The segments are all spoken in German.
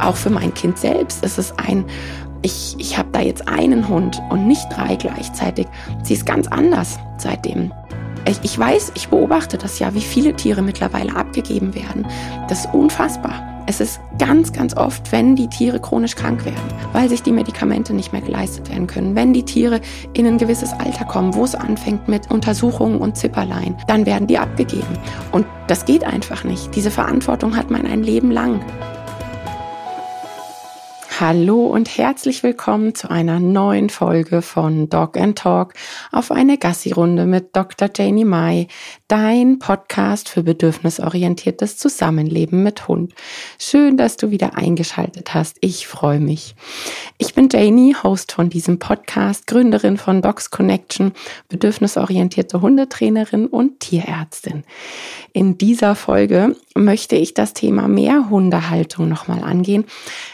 auch für mein Kind selbst ist es ein, ich, ich habe da jetzt einen Hund und nicht drei gleichzeitig. Sie ist ganz anders seitdem. Ich, ich weiß, ich beobachte das ja, wie viele Tiere mittlerweile abgegeben werden. Das ist unfassbar. Es ist ganz, ganz oft, wenn die Tiere chronisch krank werden, weil sich die Medikamente nicht mehr geleistet werden können. Wenn die Tiere in ein gewisses Alter kommen, wo es anfängt mit Untersuchungen und Zipperlein, dann werden die abgegeben. Und das geht einfach nicht. Diese Verantwortung hat man ein Leben lang. Hallo und herzlich willkommen zu einer neuen Folge von Dog and Talk auf eine Gassi-Runde mit Dr. Janie Mai, dein Podcast für bedürfnisorientiertes Zusammenleben mit Hund. Schön, dass du wieder eingeschaltet hast. Ich freue mich. Ich bin Janie, Host von diesem Podcast, Gründerin von Dogs Connection, bedürfnisorientierte Hundetrainerin und Tierärztin. In dieser Folge möchte ich das Thema Mehrhundehaltung nochmal angehen.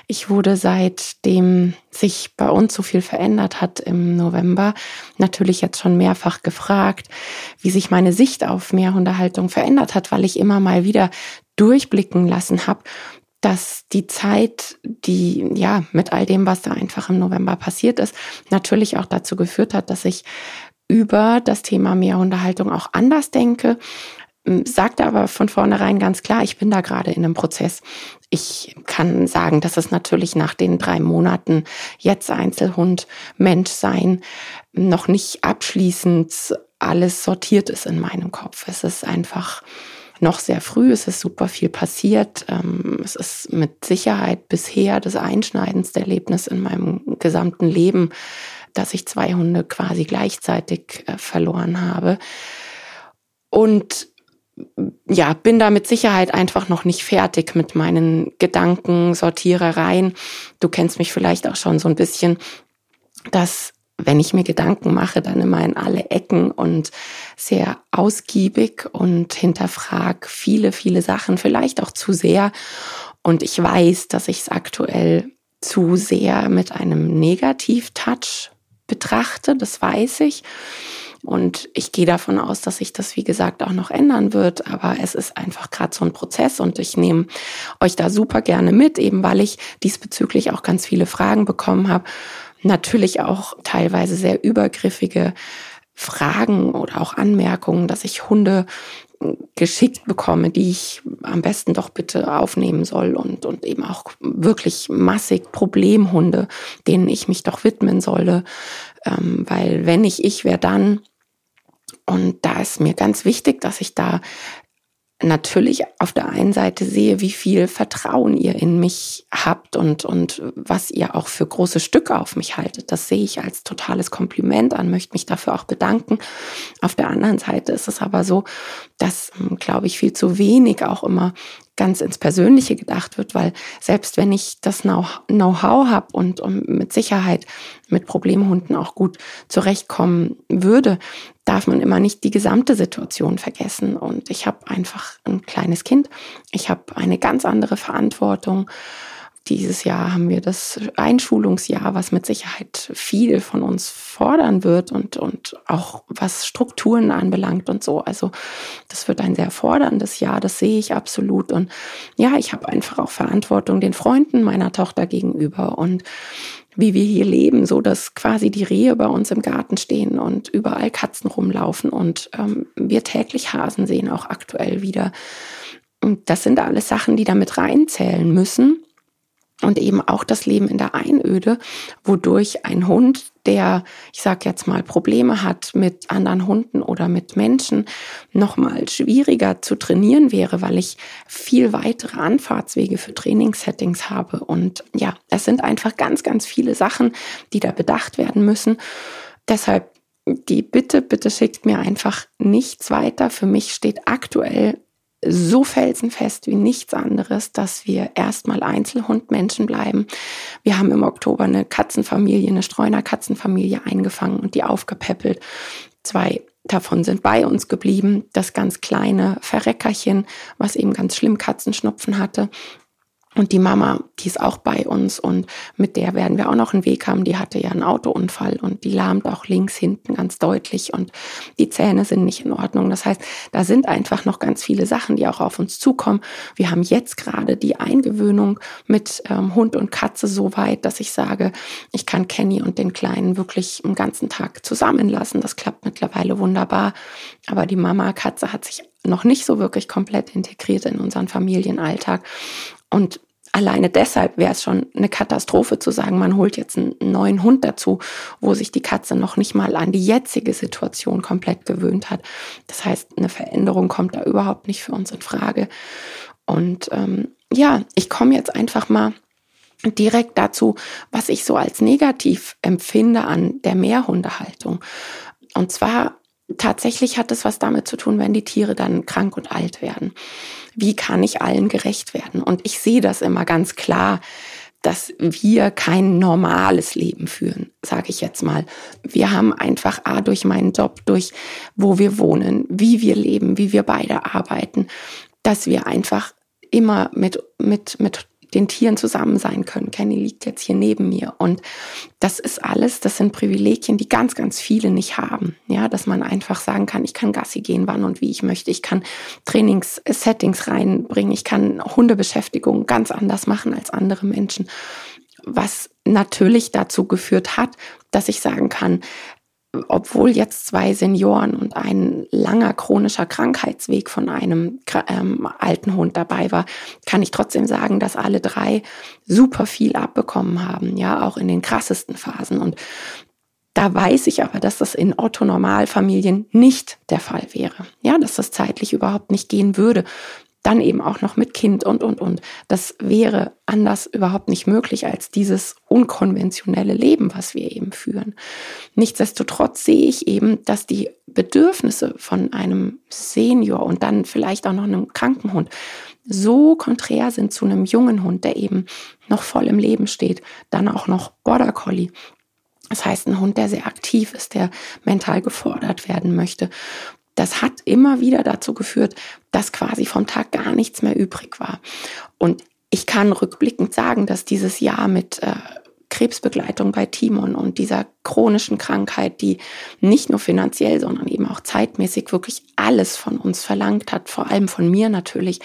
Ich wurde seitdem sich bei uns so viel verändert hat im November, natürlich jetzt schon mehrfach gefragt, wie sich meine Sicht auf Mehrhundehaltung verändert hat, weil ich immer mal wieder durchblicken lassen habe, dass die Zeit, die ja mit all dem, was da einfach im November passiert ist, natürlich auch dazu geführt hat, dass ich über das Thema Mehrhundehaltung auch anders denke, sagte aber von vornherein ganz klar, ich bin da gerade in einem Prozess. Ich kann sagen, dass es natürlich nach den drei Monaten jetzt Einzelhund, Mensch sein, noch nicht abschließend alles sortiert ist in meinem Kopf. Es ist einfach noch sehr früh, es ist super viel passiert. Ähm, es ist mit Sicherheit bisher das einschneidendste Erlebnis in meinem gesamten Leben, dass ich zwei Hunde quasi gleichzeitig äh, verloren habe. Und ja, bin da mit Sicherheit einfach noch nicht fertig mit meinen Gedanken, Sortierereien. Du kennst mich vielleicht auch schon so ein bisschen, dass wenn ich mir Gedanken mache, dann immer in alle Ecken und sehr ausgiebig und hinterfrag viele, viele Sachen, vielleicht auch zu sehr. Und ich weiß, dass ich es aktuell zu sehr mit einem Negativ-Touch betrachte, das weiß ich. Und ich gehe davon aus, dass sich das, wie gesagt, auch noch ändern wird. Aber es ist einfach gerade so ein Prozess und ich nehme euch da super gerne mit, eben weil ich diesbezüglich auch ganz viele Fragen bekommen habe. Natürlich auch teilweise sehr übergriffige Fragen oder auch Anmerkungen, dass ich Hunde geschickt bekomme, die ich am besten doch bitte aufnehmen soll und, und eben auch wirklich massig Problemhunde, denen ich mich doch widmen solle. Ähm, weil wenn ich ich wäre dann, und da ist mir ganz wichtig, dass ich da natürlich auf der einen Seite sehe, wie viel Vertrauen ihr in mich habt und, und was ihr auch für große Stücke auf mich haltet. Das sehe ich als totales Kompliment an, möchte mich dafür auch bedanken. Auf der anderen Seite ist es aber so, dass, hm, glaube ich, viel zu wenig auch immer ganz ins Persönliche gedacht wird, weil selbst wenn ich das Know-how habe und, mit Sicherheit mit Problemhunden auch gut zurechtkommen würde, darf man immer nicht die gesamte Situation vergessen. Und ich habe einfach ein kleines Kind. Ich habe eine ganz andere Verantwortung dieses Jahr haben wir das Einschulungsjahr, was mit Sicherheit viel von uns fordern wird und, und auch was Strukturen anbelangt und so. Also das wird ein sehr forderndes Jahr, das sehe ich absolut. Und ja, ich habe einfach auch Verantwortung den Freunden meiner Tochter gegenüber und wie wir hier leben, so dass quasi die Rehe bei uns im Garten stehen und überall Katzen rumlaufen und ähm, wir täglich Hasen sehen, auch aktuell wieder. Und das sind alles Sachen, die damit reinzählen müssen und eben auch das Leben in der Einöde, wodurch ein Hund, der, ich sag jetzt mal, Probleme hat mit anderen Hunden oder mit Menschen, nochmal schwieriger zu trainieren wäre, weil ich viel weitere Anfahrtswege für Trainingssettings habe. Und ja, es sind einfach ganz, ganz viele Sachen, die da bedacht werden müssen. Deshalb die Bitte, bitte schickt mir einfach nichts weiter. Für mich steht aktuell so felsenfest wie nichts anderes, dass wir erstmal Einzelhundmenschen bleiben. Wir haben im Oktober eine Katzenfamilie, eine Streuner Katzenfamilie eingefangen und die aufgepäppelt. Zwei davon sind bei uns geblieben. Das ganz kleine Verreckerchen, was eben ganz schlimm Katzenschnupfen hatte, Und die Mama, die ist auch bei uns und mit der werden wir auch noch einen Weg haben. Die hatte ja einen Autounfall und die lahmt auch links hinten ganz deutlich und die Zähne sind nicht in Ordnung. Das heißt, da sind einfach noch ganz viele Sachen, die auch auf uns zukommen. Wir haben jetzt gerade die Eingewöhnung mit ähm, Hund und Katze so weit, dass ich sage, ich kann Kenny und den Kleinen wirklich einen ganzen Tag zusammenlassen. Das klappt mittlerweile wunderbar. Aber die Mama Katze hat sich noch nicht so wirklich komplett integriert in unseren Familienalltag. Und alleine deshalb wäre es schon eine Katastrophe zu sagen, man holt jetzt einen neuen Hund dazu, wo sich die Katze noch nicht mal an die jetzige Situation komplett gewöhnt hat. Das heißt, eine Veränderung kommt da überhaupt nicht für uns in Frage. Und ähm, ja, ich komme jetzt einfach mal direkt dazu, was ich so als negativ empfinde an der Mehrhundehaltung. Und zwar tatsächlich hat es was damit zu tun, wenn die Tiere dann krank und alt werden. Wie kann ich allen gerecht werden? Und ich sehe das immer ganz klar, dass wir kein normales Leben führen, sage ich jetzt mal. Wir haben einfach A durch meinen Job, durch wo wir wohnen, wie wir leben, wie wir beide arbeiten, dass wir einfach immer mit, mit, mit den Tieren zusammen sein können. Kenny liegt jetzt hier neben mir und das ist alles, das sind Privilegien, die ganz, ganz viele nicht haben. Ja, dass man einfach sagen kann, ich kann Gassi gehen, wann und wie ich möchte. Ich kann Trainingssettings reinbringen. Ich kann Hundebeschäftigung ganz anders machen als andere Menschen. Was natürlich dazu geführt hat, dass ich sagen kann, obwohl jetzt zwei Senioren und ein langer chronischer Krankheitsweg von einem ähm, alten Hund dabei war, kann ich trotzdem sagen, dass alle drei super viel abbekommen haben, ja, auch in den krassesten Phasen. Und da weiß ich aber, dass das in Otto-Normalfamilien nicht der Fall wäre. Ja, dass das zeitlich überhaupt nicht gehen würde dann eben auch noch mit Kind und, und, und. Das wäre anders überhaupt nicht möglich als dieses unkonventionelle Leben, was wir eben führen. Nichtsdestotrotz sehe ich eben, dass die Bedürfnisse von einem Senior und dann vielleicht auch noch einem kranken Hund so konträr sind zu einem jungen Hund, der eben noch voll im Leben steht, dann auch noch Border Collie. Das heißt, ein Hund, der sehr aktiv ist, der mental gefordert werden möchte das hat immer wieder dazu geführt, dass quasi vom Tag gar nichts mehr übrig war. Und ich kann rückblickend sagen, dass dieses Jahr mit äh, Krebsbegleitung bei Timon und dieser chronischen Krankheit, die nicht nur finanziell, sondern eben auch zeitmäßig wirklich alles von uns verlangt hat, vor allem von mir natürlich,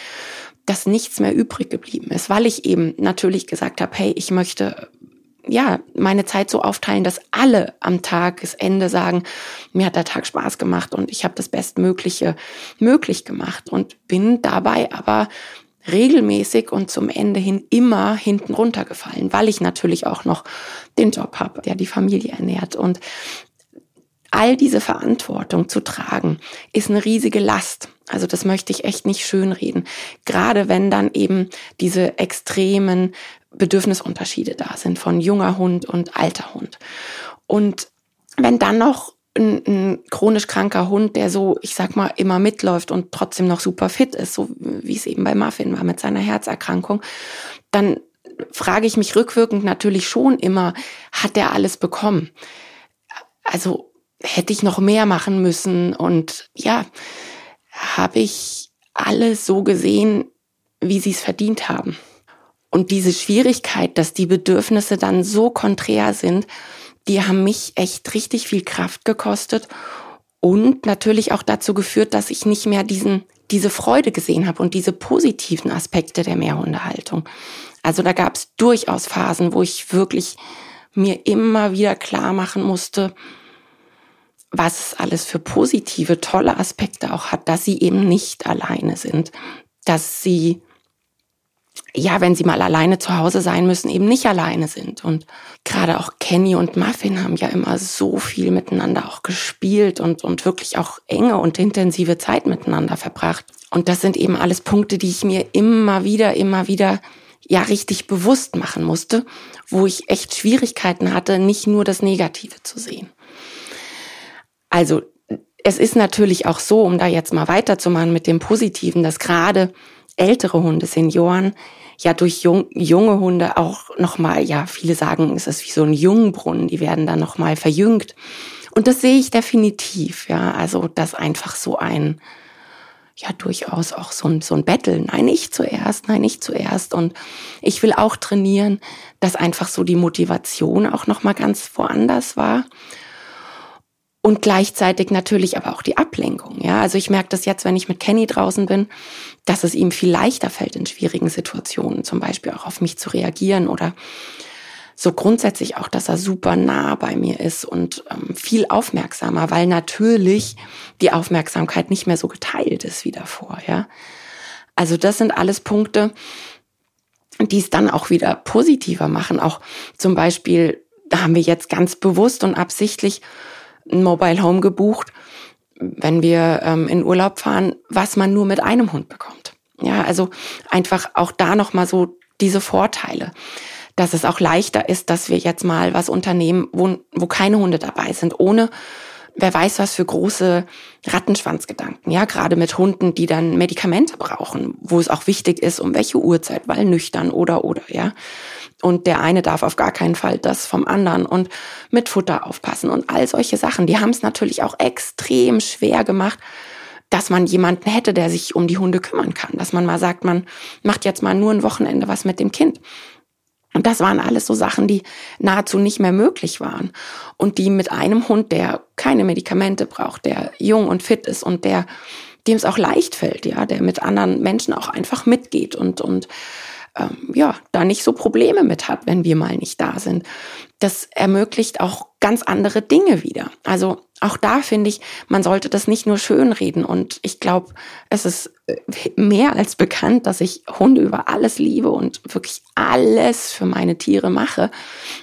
dass nichts mehr übrig geblieben ist, weil ich eben natürlich gesagt habe, hey, ich möchte ja, meine Zeit so aufteilen, dass alle am Tagesende sagen, mir hat der Tag Spaß gemacht und ich habe das Bestmögliche möglich gemacht und bin dabei aber regelmäßig und zum Ende hin immer hinten runtergefallen, weil ich natürlich auch noch den Job habe, der die Familie ernährt und all diese Verantwortung zu tragen, ist eine riesige Last. Also das möchte ich echt nicht schönreden. Gerade wenn dann eben diese extremen Bedürfnisunterschiede da sind von junger Hund und alter Hund. Und wenn dann noch ein, ein chronisch kranker Hund, der so, ich sag mal, immer mitläuft und trotzdem noch super fit ist, so wie es eben bei Muffin war mit seiner Herzerkrankung, dann frage ich mich rückwirkend natürlich schon immer, hat der alles bekommen? Also hätte ich noch mehr machen müssen und ja, habe ich alle so gesehen, wie sie es verdient haben. Und diese Schwierigkeit, dass die Bedürfnisse dann so konträr sind, die haben mich echt richtig viel Kraft gekostet und natürlich auch dazu geführt, dass ich nicht mehr diesen, diese Freude gesehen habe und diese positiven Aspekte der Mehrhundehaltung. Also da gab es durchaus Phasen, wo ich wirklich mir immer wieder klar machen musste, was es alles für positive, tolle Aspekte auch hat, dass sie eben nicht alleine sind, dass sie ja, wenn sie mal alleine zu Hause sein müssen, eben nicht alleine sind. Und gerade auch Kenny und Muffin haben ja immer so viel miteinander auch gespielt und, und wirklich auch enge und intensive Zeit miteinander verbracht. Und das sind eben alles Punkte, die ich mir immer wieder, immer wieder ja richtig bewusst machen musste, wo ich echt Schwierigkeiten hatte, nicht nur das Negative zu sehen. Also es ist natürlich auch so, um da jetzt mal weiterzumachen mit dem Positiven, dass gerade ältere Hunde, Senioren, ja durch jung, junge Hunde auch nochmal, ja, viele sagen, es ist wie so ein Jungbrunnen, die werden dann nochmal verjüngt. Und das sehe ich definitiv, ja, also dass einfach so ein, ja durchaus auch so ein, so ein Battle. Nein, ich zuerst, nein, ich zuerst. Und ich will auch trainieren, dass einfach so die Motivation auch nochmal ganz woanders war. Und gleichzeitig natürlich aber auch die Ablenkung. Ja, also ich merke das jetzt, wenn ich mit Kenny draußen bin, dass es ihm viel leichter fällt, in schwierigen Situationen zum Beispiel auch auf mich zu reagieren oder so grundsätzlich auch, dass er super nah bei mir ist und ähm, viel aufmerksamer, weil natürlich die Aufmerksamkeit nicht mehr so geteilt ist wie davor, ja. Also das sind alles Punkte, die es dann auch wieder positiver machen. Auch zum Beispiel, da haben wir jetzt ganz bewusst und absichtlich ein Mobile Home gebucht, wenn wir ähm, in Urlaub fahren, was man nur mit einem Hund bekommt. Ja, also einfach auch da nochmal so diese Vorteile dass es auch leichter ist, dass wir jetzt mal was unternehmen, wo, wo keine Hunde dabei sind, ohne wer weiß was für große Rattenschwanzgedanken, ja, gerade mit Hunden, die dann Medikamente brauchen, wo es auch wichtig ist, um welche Uhrzeit, weil nüchtern oder oder, ja. Und der eine darf auf gar keinen Fall das vom anderen und mit Futter aufpassen und all solche Sachen. Die haben es natürlich auch extrem schwer gemacht, dass man jemanden hätte, der sich um die Hunde kümmern kann. Dass man mal sagt, man macht jetzt mal nur ein Wochenende was mit dem Kind. Und das waren alles so Sachen, die nahezu nicht mehr möglich waren. Und die mit einem Hund, der keine Medikamente braucht, der jung und fit ist und der, dem es auch leicht fällt, ja, der mit anderen Menschen auch einfach mitgeht und, und ähm, ja, da nicht so Probleme mit hat, wenn wir mal nicht da sind. Das ermöglicht auch ganz andere Dinge wieder. Also auch da finde ich, man sollte das nicht nur schönreden. Und ich glaube, es ist äh, mehr als bekannt, dass ich Hunde über alles liebe und wirklich alles für meine Tiere mache.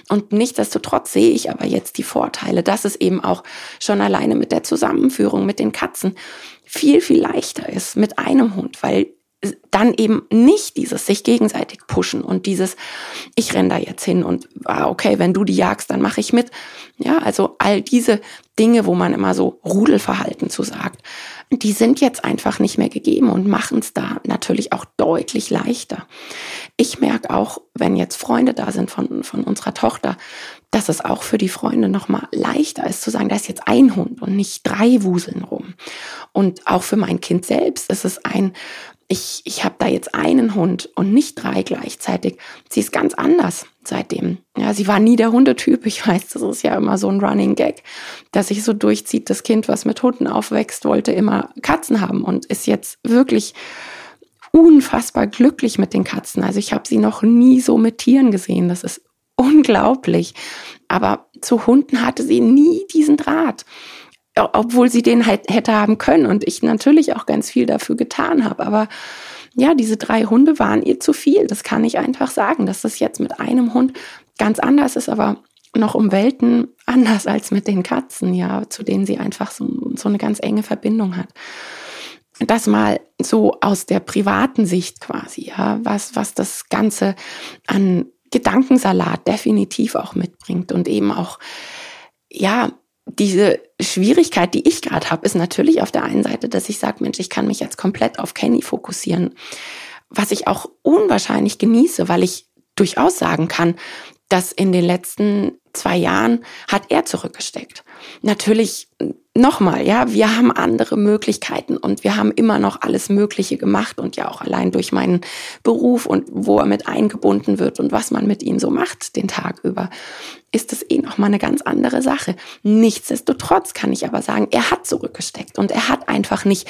Und nichtsdestotrotz sehe ich aber jetzt die Vorteile, dass es eben auch schon alleine mit der Zusammenführung mit den Katzen viel, viel leichter ist mit einem Hund, weil dann eben nicht dieses sich gegenseitig pushen und dieses ich renn da jetzt hin und ah, okay, wenn du die jagst, dann mache ich mit. Ja, also all diese Dinge, wo man immer so Rudelverhalten zu sagt, die sind jetzt einfach nicht mehr gegeben und machen es da natürlich auch deutlich leichter. Ich merke auch, wenn jetzt Freunde da sind von, von unserer Tochter, dass es auch für die Freunde nochmal leichter ist zu sagen, da ist jetzt ein Hund und nicht drei Wuseln rum. Und auch für mein Kind selbst ist es ein, ich, ich habe da jetzt einen Hund und nicht drei gleichzeitig. Sie ist ganz anders seitdem. Ja, sie war nie der Hundetyp. Ich weiß, das ist ja immer so ein Running Gag, dass sich so durchzieht. Das Kind, was mit Hunden aufwächst, wollte immer Katzen haben und ist jetzt wirklich unfassbar glücklich mit den Katzen. Also ich habe sie noch nie so mit Tieren gesehen. Das ist unglaublich. Aber zu Hunden hatte sie nie diesen Draht obwohl sie den halt hätte haben können und ich natürlich auch ganz viel dafür getan habe. Aber ja, diese drei Hunde waren ihr zu viel. Das kann ich einfach sagen, dass das jetzt mit einem Hund ganz anders ist, aber noch um Welten anders als mit den Katzen, ja, zu denen sie einfach so, so eine ganz enge Verbindung hat. Das mal so aus der privaten Sicht quasi, ja, was, was das Ganze an Gedankensalat definitiv auch mitbringt und eben auch, ja, diese Schwierigkeit, die ich gerade habe, ist natürlich auf der einen Seite, dass ich sage, Mensch, ich kann mich jetzt komplett auf Kenny fokussieren, was ich auch unwahrscheinlich genieße, weil ich durchaus sagen kann, dass in den letzten zwei Jahren hat er zurückgesteckt. Natürlich nochmal, ja, wir haben andere Möglichkeiten und wir haben immer noch alles Mögliche gemacht und ja auch allein durch meinen Beruf und wo er mit eingebunden wird und was man mit ihm so macht den Tag über, ist das eh nochmal eine ganz andere Sache. Nichtsdestotrotz kann ich aber sagen, er hat zurückgesteckt und er hat einfach nicht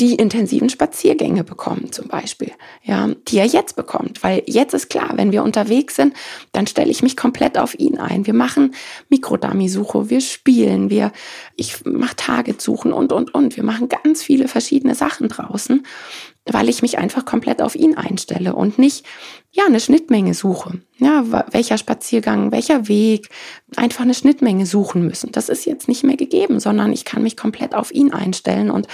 die intensiven Spaziergänge bekommen zum Beispiel, ja, die er jetzt bekommt, weil jetzt ist klar, wenn wir unterwegs sind, dann stelle ich mich komplett auf ihn ein. Wir machen Mikrodummy-Suche, wir spielen, wir, ich mache Target-Suchen und, und, und. Wir machen ganz viele verschiedene Sachen draußen weil ich mich einfach komplett auf ihn einstelle und nicht, ja, eine Schnittmenge suche. Ja, welcher Spaziergang, welcher Weg, einfach eine Schnittmenge suchen müssen. Das ist jetzt nicht mehr gegeben, sondern ich kann mich komplett auf ihn einstellen und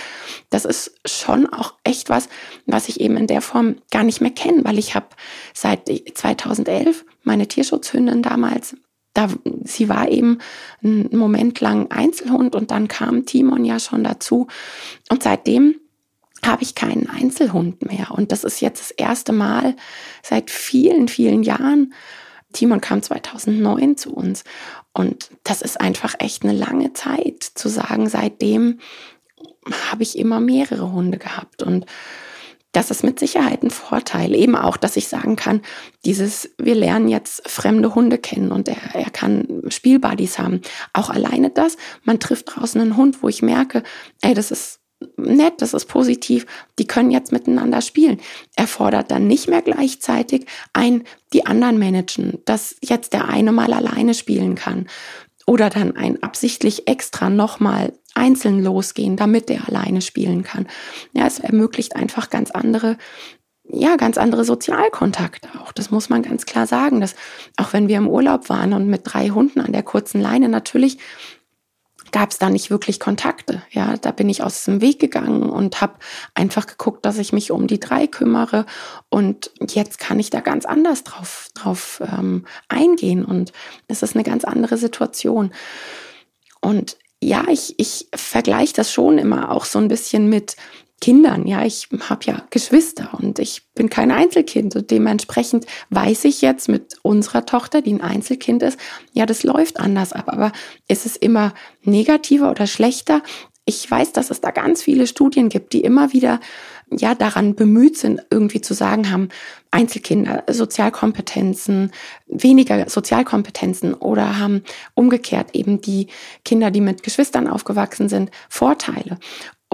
das ist schon auch echt was, was ich eben in der Form gar nicht mehr kenne, weil ich habe seit 2011 meine Tierschutzhündin damals da, sie war eben einen Moment lang Einzelhund und dann kam Timon ja schon dazu. Und seitdem habe ich keinen Einzelhund mehr. Und das ist jetzt das erste Mal seit vielen, vielen Jahren. Timon kam 2009 zu uns. Und das ist einfach echt eine lange Zeit zu sagen, seitdem habe ich immer mehrere Hunde gehabt und das ist mit Sicherheit ein Vorteil. Eben auch, dass ich sagen kann, dieses, wir lernen jetzt fremde Hunde kennen und er, er kann Spielbuddies haben. Auch alleine das, man trifft draußen einen Hund, wo ich merke, ey, das ist nett, das ist positiv, die können jetzt miteinander spielen. Er fordert dann nicht mehr gleichzeitig ein, die anderen managen, dass jetzt der eine mal alleine spielen kann oder dann ein absichtlich extra nochmal einzeln losgehen, damit der alleine spielen kann. Ja, es ermöglicht einfach ganz andere ja, ganz andere Sozialkontakte auch. Das muss man ganz klar sagen, dass auch wenn wir im Urlaub waren und mit drei Hunden an der kurzen Leine natürlich gab es da nicht wirklich Kontakte. Ja, da bin ich aus dem Weg gegangen und habe einfach geguckt, dass ich mich um die drei kümmere. Und jetzt kann ich da ganz anders drauf, drauf ähm, eingehen. Und es ist eine ganz andere Situation. Und ja, ich, ich vergleiche das schon immer auch so ein bisschen mit Kindern. Ja, ich habe ja Geschwister und ich bin kein Einzelkind. Und dementsprechend weiß ich jetzt mit unserer Tochter, die ein Einzelkind ist, ja, das läuft anders ab. Aber ist es immer negativer oder schlechter? Ich weiß, dass es da ganz viele Studien gibt, die immer wieder ja daran bemüht sind, irgendwie zu sagen haben, Einzelkinder, Sozialkompetenzen, weniger Sozialkompetenzen oder haben umgekehrt eben die Kinder, die mit Geschwistern aufgewachsen sind, Vorteile.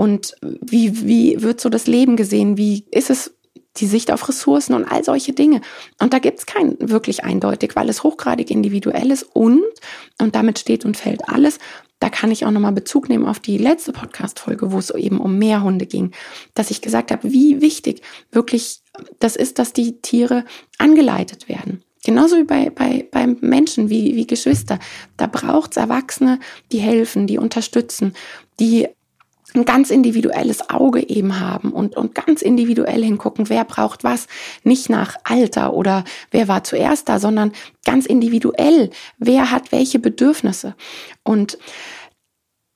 Und wie, wie wird so das Leben gesehen? Wie ist es die Sicht auf Ressourcen und all solche Dinge. Und da gibt es kein wirklich eindeutig, weil es hochgradig individuell ist und, und damit steht und fällt alles, da kann ich auch nochmal Bezug nehmen auf die letzte Podcast-Folge, wo es eben um Mehrhunde ging, dass ich gesagt habe, wie wichtig wirklich das ist, dass die Tiere angeleitet werden. Genauso wie bei, bei, bei Menschen, wie, wie Geschwister. Da braucht es Erwachsene, die helfen, die unterstützen, die ein ganz individuelles Auge eben haben und, und ganz individuell hingucken, wer braucht was, nicht nach Alter oder wer war zuerst da, sondern ganz individuell, wer hat welche Bedürfnisse. Und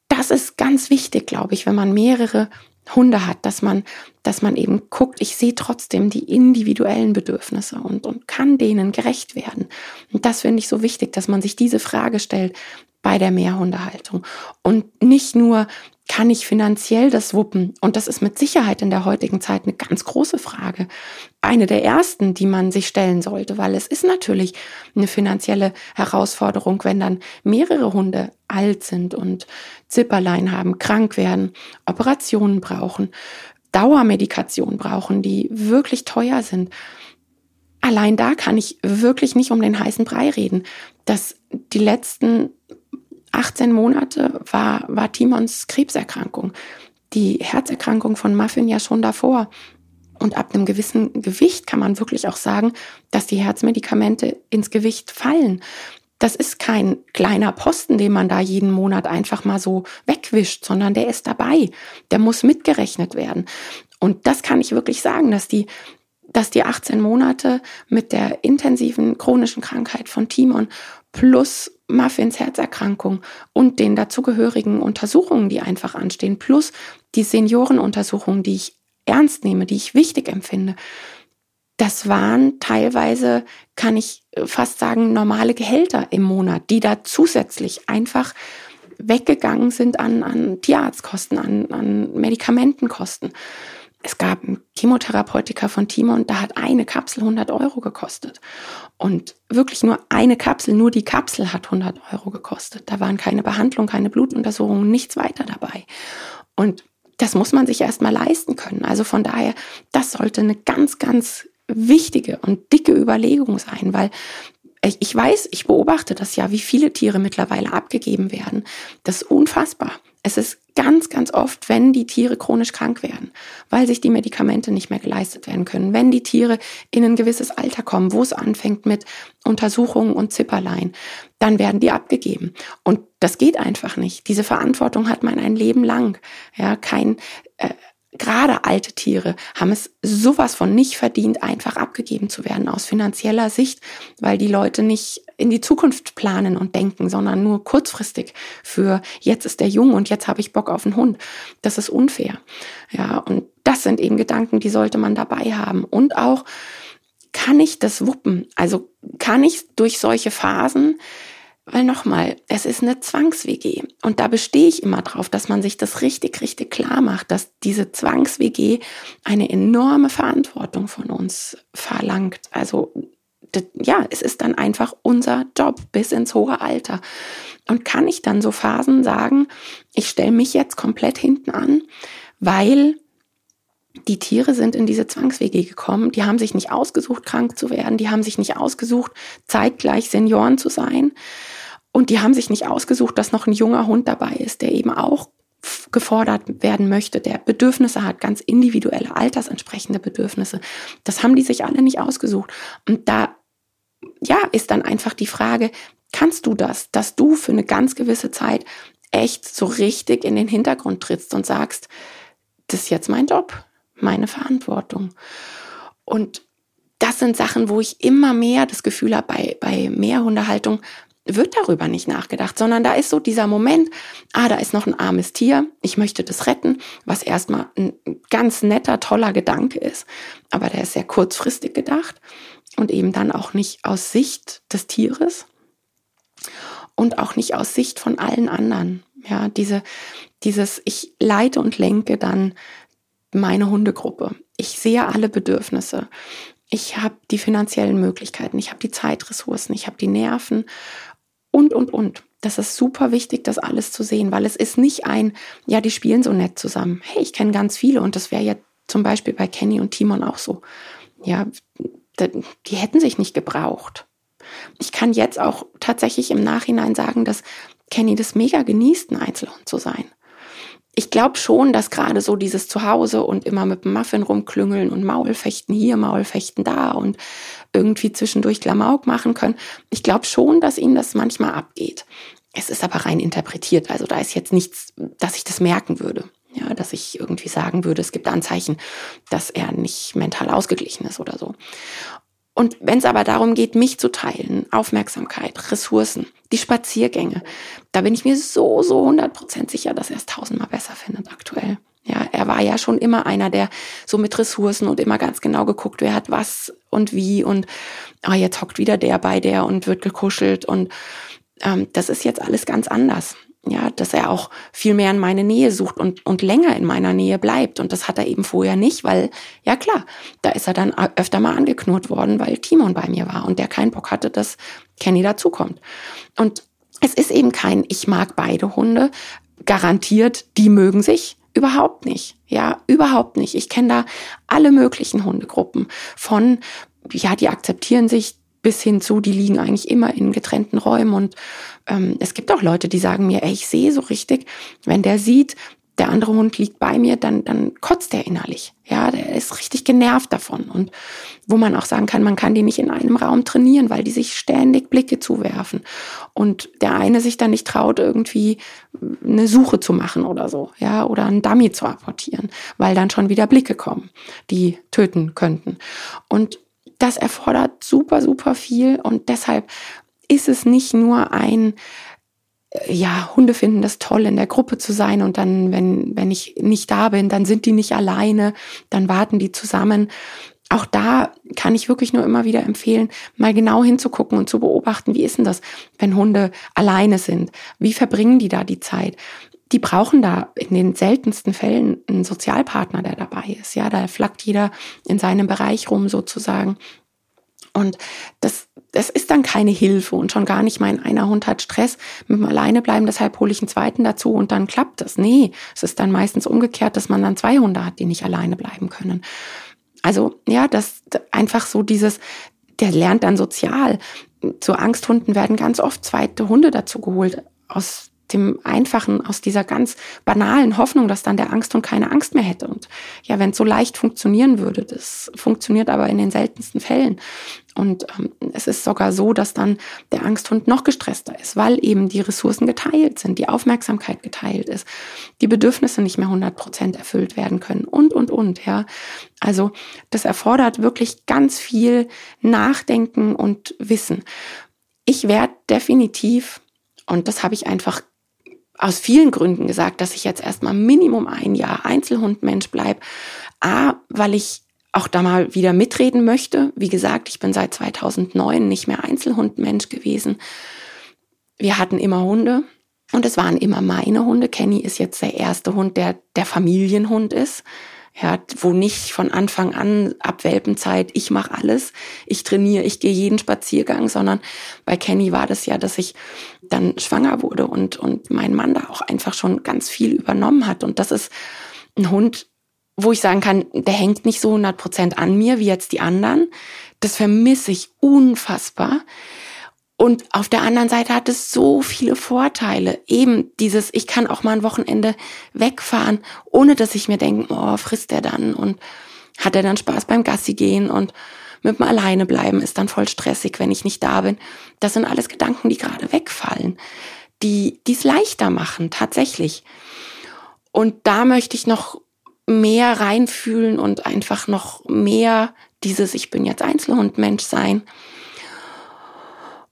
das ist ganz wichtig, glaube ich, wenn man mehrere Hunde hat, dass man, dass man eben guckt, ich sehe trotzdem die individuellen Bedürfnisse und, und kann denen gerecht werden. Und das finde ich so wichtig, dass man sich diese Frage stellt bei der Mehrhundehaltung und nicht nur kann ich finanziell das wuppen? Und das ist mit Sicherheit in der heutigen Zeit eine ganz große Frage. Eine der ersten, die man sich stellen sollte, weil es ist natürlich eine finanzielle Herausforderung, wenn dann mehrere Hunde alt sind und Zipperlein haben, krank werden, Operationen brauchen, Dauermedikation brauchen, die wirklich teuer sind. Allein da kann ich wirklich nicht um den heißen Brei reden, dass die letzten 18 Monate war, war Timons Krebserkrankung. Die Herzerkrankung von Muffin ja schon davor. Und ab einem gewissen Gewicht kann man wirklich auch sagen, dass die Herzmedikamente ins Gewicht fallen. Das ist kein kleiner Posten, den man da jeden Monat einfach mal so wegwischt, sondern der ist dabei. Der muss mitgerechnet werden. Und das kann ich wirklich sagen, dass die, dass die 18 Monate mit der intensiven chronischen Krankheit von Timon plus Muffins Herzerkrankung und den dazugehörigen Untersuchungen, die einfach anstehen, plus die Seniorenuntersuchungen, die ich ernst nehme, die ich wichtig empfinde. Das waren teilweise, kann ich fast sagen, normale Gehälter im Monat, die da zusätzlich einfach weggegangen sind an, an Tierarztkosten, an, an Medikamentenkosten es gab einen Chemotherapeutiker von Timo und da hat eine Kapsel 100 Euro gekostet. Und wirklich nur eine Kapsel, nur die Kapsel hat 100 Euro gekostet. Da waren keine Behandlung, keine Blutuntersuchungen, nichts weiter dabei. Und das muss man sich erstmal leisten können. Also von daher, das sollte eine ganz, ganz wichtige und dicke Überlegung sein, weil ich weiß, ich beobachte das ja, wie viele Tiere mittlerweile abgegeben werden. Das ist unfassbar. Es ist ganz, ganz oft, wenn die Tiere chronisch krank werden, weil sich die Medikamente nicht mehr geleistet werden können, wenn die Tiere in ein gewisses Alter kommen, wo es anfängt mit Untersuchungen und Zipperlein, dann werden die abgegeben. Und das geht einfach nicht. Diese Verantwortung hat man ein Leben lang. Ja, kein, äh, gerade alte Tiere haben es sowas von nicht verdient, einfach abgegeben zu werden aus finanzieller Sicht, weil die Leute nicht in die Zukunft planen und denken, sondern nur kurzfristig für jetzt ist der jung und jetzt habe ich Bock auf einen Hund. Das ist unfair. Ja, und das sind eben Gedanken, die sollte man dabei haben. Und auch, kann ich das wuppen? Also kann ich durch solche Phasen Weil nochmal, es ist eine Zwangs-WG. Und da bestehe ich immer drauf, dass man sich das richtig, richtig klar macht, dass diese Zwangs-WG eine enorme Verantwortung von uns verlangt. Also ja, es ist dann einfach unser Job bis ins hohe Alter. Und kann ich dann so Phasen sagen, ich stelle mich jetzt komplett hinten an, weil die Tiere sind in diese Zwangswege gekommen. Die haben sich nicht ausgesucht, krank zu werden. Die haben sich nicht ausgesucht, zeitgleich Senioren zu sein. Und die haben sich nicht ausgesucht, dass noch ein junger Hund dabei ist, der eben auch gefordert werden möchte, der Bedürfnisse hat, ganz individuelle, altersentsprechende Bedürfnisse. Das haben die sich alle nicht ausgesucht. Und da, ja, ist dann einfach die Frage, kannst du das, dass du für eine ganz gewisse Zeit echt so richtig in den Hintergrund trittst und sagst, das ist jetzt mein Job meine Verantwortung. Und das sind Sachen, wo ich immer mehr das Gefühl habe, bei, bei Mehrhundehaltung wird darüber nicht nachgedacht, sondern da ist so dieser Moment, ah, da ist noch ein armes Tier, ich möchte das retten, was erstmal ein ganz netter, toller Gedanke ist, aber der ist sehr kurzfristig gedacht und eben dann auch nicht aus Sicht des Tieres und auch nicht aus Sicht von allen anderen. Ja, diese, dieses, ich leite und lenke dann meine Hundegruppe. Ich sehe alle Bedürfnisse. Ich habe die finanziellen Möglichkeiten, ich habe die Zeitressourcen, ich habe die Nerven und, und, und. Das ist super wichtig, das alles zu sehen, weil es ist nicht ein, ja, die spielen so nett zusammen. Hey, ich kenne ganz viele und das wäre ja zum Beispiel bei Kenny und Timon auch so. Ja, die hätten sich nicht gebraucht. Ich kann jetzt auch tatsächlich im Nachhinein sagen, dass Kenny das mega genießt, ein Einzelhund zu sein ich glaube schon, dass gerade so dieses Zuhause und immer mit dem Muffin rumklüngeln und Maulfechten hier, Maulfechten da und irgendwie zwischendurch Klamauk machen können. Ich glaube schon, dass ihnen das manchmal abgeht. Es ist aber rein interpretiert. Also da ist jetzt nichts, dass ich das merken würde. Ja, dass ich irgendwie sagen würde, es gibt Anzeichen, dass er nicht mental ausgeglichen ist oder so. Und wenn es aber darum geht, mich zu teilen, Aufmerksamkeit, Ressourcen, die Spaziergänge, da bin ich mir so, so 100% sicher, dass er es tausendmal besser findet aktuell. Ja, er war ja schon immer einer, der so mit Ressourcen und immer ganz genau geguckt, wer hat was und wie und ah, jetzt hockt wieder der bei der und wird gekuschelt und ähm, das ist jetzt alles ganz anders ja, dass er auch viel mehr in meine Nähe sucht und, und länger in meiner Nähe bleibt. Und das hat er eben vorher nicht, weil, ja klar, da ist er dann öfter mal angeknurrt worden, weil Timon bei mir war und der keinen Bock hatte, dass Kenny dazukommt. Und es ist eben kein, ich mag beide Hunde, garantiert, die mögen sich. Überhaupt nicht. Ja, überhaupt nicht. Ich kenne da alle möglichen Hundegruppen von, ja, die akzeptieren sich, bis hin zu, die liegen eigentlich immer in getrennten Räumen. Und ähm, es gibt auch Leute, die sagen mir, ey, ich sehe so richtig, wenn der sieht, der andere Hund liegt bei mir, dann, dann kotzt er innerlich. Ja, der ist richtig genervt davon. Und wo man auch sagen kann, man kann die nicht in einem Raum trainieren, weil die sich ständig Blicke zuwerfen. Und der eine sich dann nicht traut, irgendwie eine Suche zu machen oder so. Ja, oder einen Dummy zu apportieren, weil dann schon wieder Blicke kommen, die töten könnten. Und das erfordert super, super viel und deshalb ist es nicht nur ein, äh, ja, Hunde finden das toll, in der Gruppe zu sein und dann, wenn, wenn ich nicht da bin, dann sind die nicht alleine, dann warten die zusammen. Auch da kann ich wirklich nur immer wieder empfehlen, mal genau hinzugucken und zu beobachten, wie ist denn das, wenn Hunde alleine sind? Wie verbringen die da die Zeit? Die brauchen da in den seltensten Fällen einen Sozialpartner, der dabei ist. Ja, da flackt jeder in seinem Bereich rum sozusagen. Und das, das ist dann keine Hilfe und schon gar nicht mein einer Hund hat Stress mit dem Alleine bleiben, deshalb hole ich einen zweiten dazu und dann klappt das. Nee, es ist dann meistens umgekehrt, dass man dann zwei Hunde hat, die nicht alleine bleiben können. Also ja, das einfach so dieses, der lernt dann sozial. Zu Angsthunden werden ganz oft zweite Hunde dazu geholt aus dem einfachen, aus dieser ganz banalen Hoffnung, dass dann der Angsthund keine Angst mehr hätte. Und ja, wenn es so leicht funktionieren würde, das funktioniert aber in den seltensten Fällen. Und ähm, es ist sogar so, dass dann der Angsthund noch gestresster ist, weil eben die Ressourcen geteilt sind, die Aufmerksamkeit geteilt ist, die Bedürfnisse nicht mehr 100 Prozent erfüllt werden können und, und, und, ja. Also das erfordert wirklich ganz viel Nachdenken und Wissen. Ich werde definitiv, und das habe ich einfach aus vielen Gründen gesagt, dass ich jetzt erstmal Minimum ein Jahr Einzelhundmensch bleibe. A, weil ich auch da mal wieder mitreden möchte. Wie gesagt, ich bin seit 2009 nicht mehr Einzelhundmensch gewesen. wir hatten immer Hunde und es waren immer meine Hunde. Kenny ist jetzt der erste Hund, der der Familienhund ist. Ja, wo nicht von Anfang an ab Welpenzeit, ich mache alles, ich trainiere, ich gehe jeden Spaziergang, sondern bei Kenny war das ja, dass ich dann schwanger wurde und, und mein Mann da auch einfach schon ganz viel übernommen hat. Und das ist ein Hund, wo ich sagen kann, der hängt nicht so 100 Prozent an mir wie jetzt die anderen. Das vermisse ich unfassbar. Und auf der anderen Seite hat es so viele Vorteile. Eben dieses, ich kann auch mal ein Wochenende wegfahren, ohne dass ich mir denke, oh, frisst er dann und hat er dann Spaß beim Gassi gehen und mit dem Alleine bleiben ist dann voll stressig, wenn ich nicht da bin. Das sind alles Gedanken, die gerade wegfallen, die es leichter machen, tatsächlich. Und da möchte ich noch mehr reinfühlen und einfach noch mehr dieses, ich bin jetzt Einzelhund-Mensch sein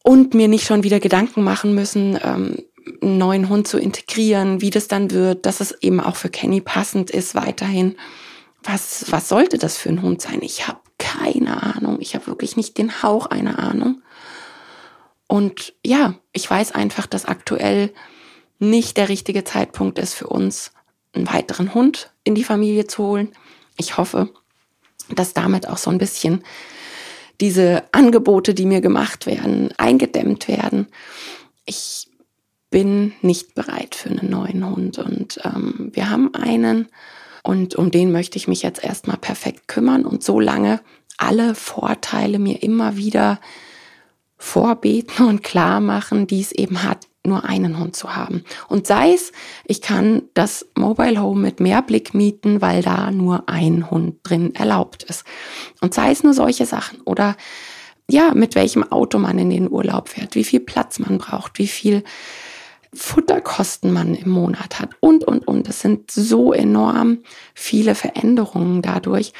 und mir nicht schon wieder Gedanken machen müssen, ähm, einen neuen Hund zu integrieren, wie das dann wird, dass es eben auch für Kenny passend ist weiterhin. Was, was sollte das für ein Hund sein? Ich habe keine Ahnung. Ich habe wirklich nicht den Hauch einer Ahnung. Und ja, ich weiß einfach, dass aktuell nicht der richtige Zeitpunkt ist für uns, einen weiteren Hund in die Familie zu holen. Ich hoffe, dass damit auch so ein bisschen diese Angebote, die mir gemacht werden, eingedämmt werden. Ich bin nicht bereit für einen neuen Hund und ähm, wir haben einen und um den möchte ich mich jetzt erstmal perfekt kümmern und so lange alle Vorteile mir immer wieder vorbeten und klar machen, die es eben hat, nur einen Hund zu haben. Und sei es, ich kann das Mobile Home mit Mehrblick mieten, weil da nur ein Hund drin erlaubt ist. Und sei es nur solche Sachen oder ja, mit welchem Auto man in den Urlaub fährt, wie viel Platz man braucht, wie viel Futterkosten man im Monat hat und, und, und. Es sind so enorm viele Veränderungen dadurch,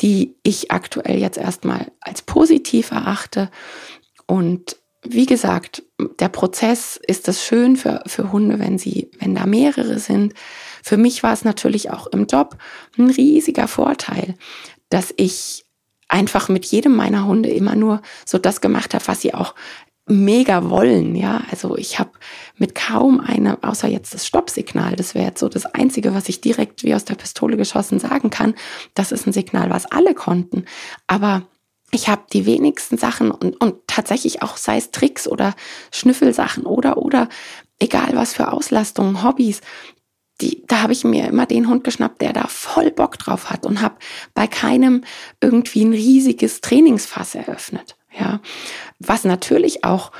die ich aktuell jetzt erstmal als positiv erachte und wie gesagt, der Prozess ist das schön für, für Hunde, wenn sie, wenn da mehrere sind. Für mich war es natürlich auch im Job ein riesiger Vorteil, dass ich einfach mit jedem meiner Hunde immer nur so das gemacht habe, was sie auch mega wollen, ja. Also ich habe mit kaum einer, außer jetzt das Stoppsignal, das wäre jetzt so das Einzige, was ich direkt wie aus der Pistole geschossen sagen kann. Das ist ein Signal, was alle konnten. Aber ich habe die wenigsten Sachen und, und tatsächlich auch sei es Tricks oder Schnüffelsachen oder oder egal was für Auslastungen, Hobbys, die, da habe ich mir immer den Hund geschnappt, der da voll Bock drauf hat und habe bei keinem irgendwie ein riesiges Trainingsfass eröffnet. Ja, was natürlich auch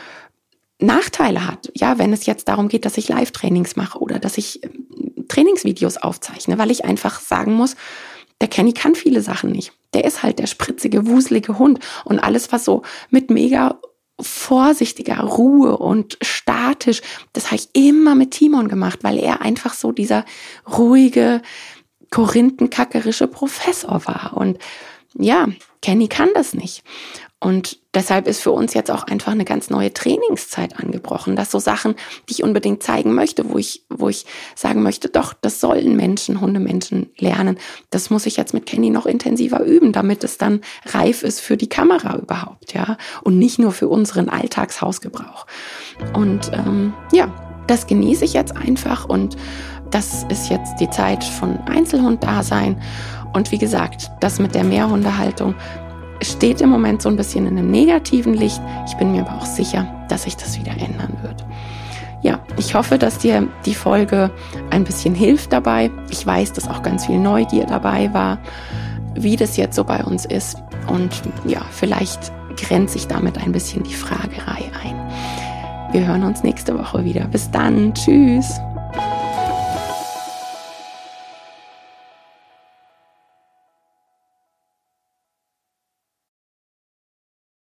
Nachteile hat. Ja, wenn es jetzt darum geht, dass ich Live-Trainings mache oder dass ich ähm, Trainingsvideos aufzeichne, weil ich einfach sagen muss, der Kenny kann viele Sachen nicht. Der ist halt der spritzige, wuselige Hund. Und alles, was so mit mega vorsichtiger Ruhe und statisch, das habe ich immer mit Timon gemacht, weil er einfach so dieser ruhige, korinthenkackerische Professor war. Und ja, Kenny kann das nicht. Und deshalb ist für uns jetzt auch einfach eine ganz neue Trainingszeit angebrochen. dass so Sachen, die ich unbedingt zeigen möchte, wo ich, wo ich sagen möchte, doch, das sollen Menschen, Hundemenschen lernen. Das muss ich jetzt mit Kenny noch intensiver üben, damit es dann reif ist für die Kamera überhaupt, ja. Und nicht nur für unseren Alltagshausgebrauch. Und ähm, ja, das genieße ich jetzt einfach und das ist jetzt die Zeit von Einzelhund-Dasein. Und wie gesagt, das mit der Mehrhundehaltung, steht im Moment so ein bisschen in einem negativen Licht. Ich bin mir aber auch sicher, dass sich das wieder ändern wird. Ja, ich hoffe, dass dir die Folge ein bisschen hilft dabei. Ich weiß, dass auch ganz viel Neugier dabei war, wie das jetzt so bei uns ist. Und ja, vielleicht grenzt sich damit ein bisschen die Fragerei ein. Wir hören uns nächste Woche wieder. Bis dann. Tschüss.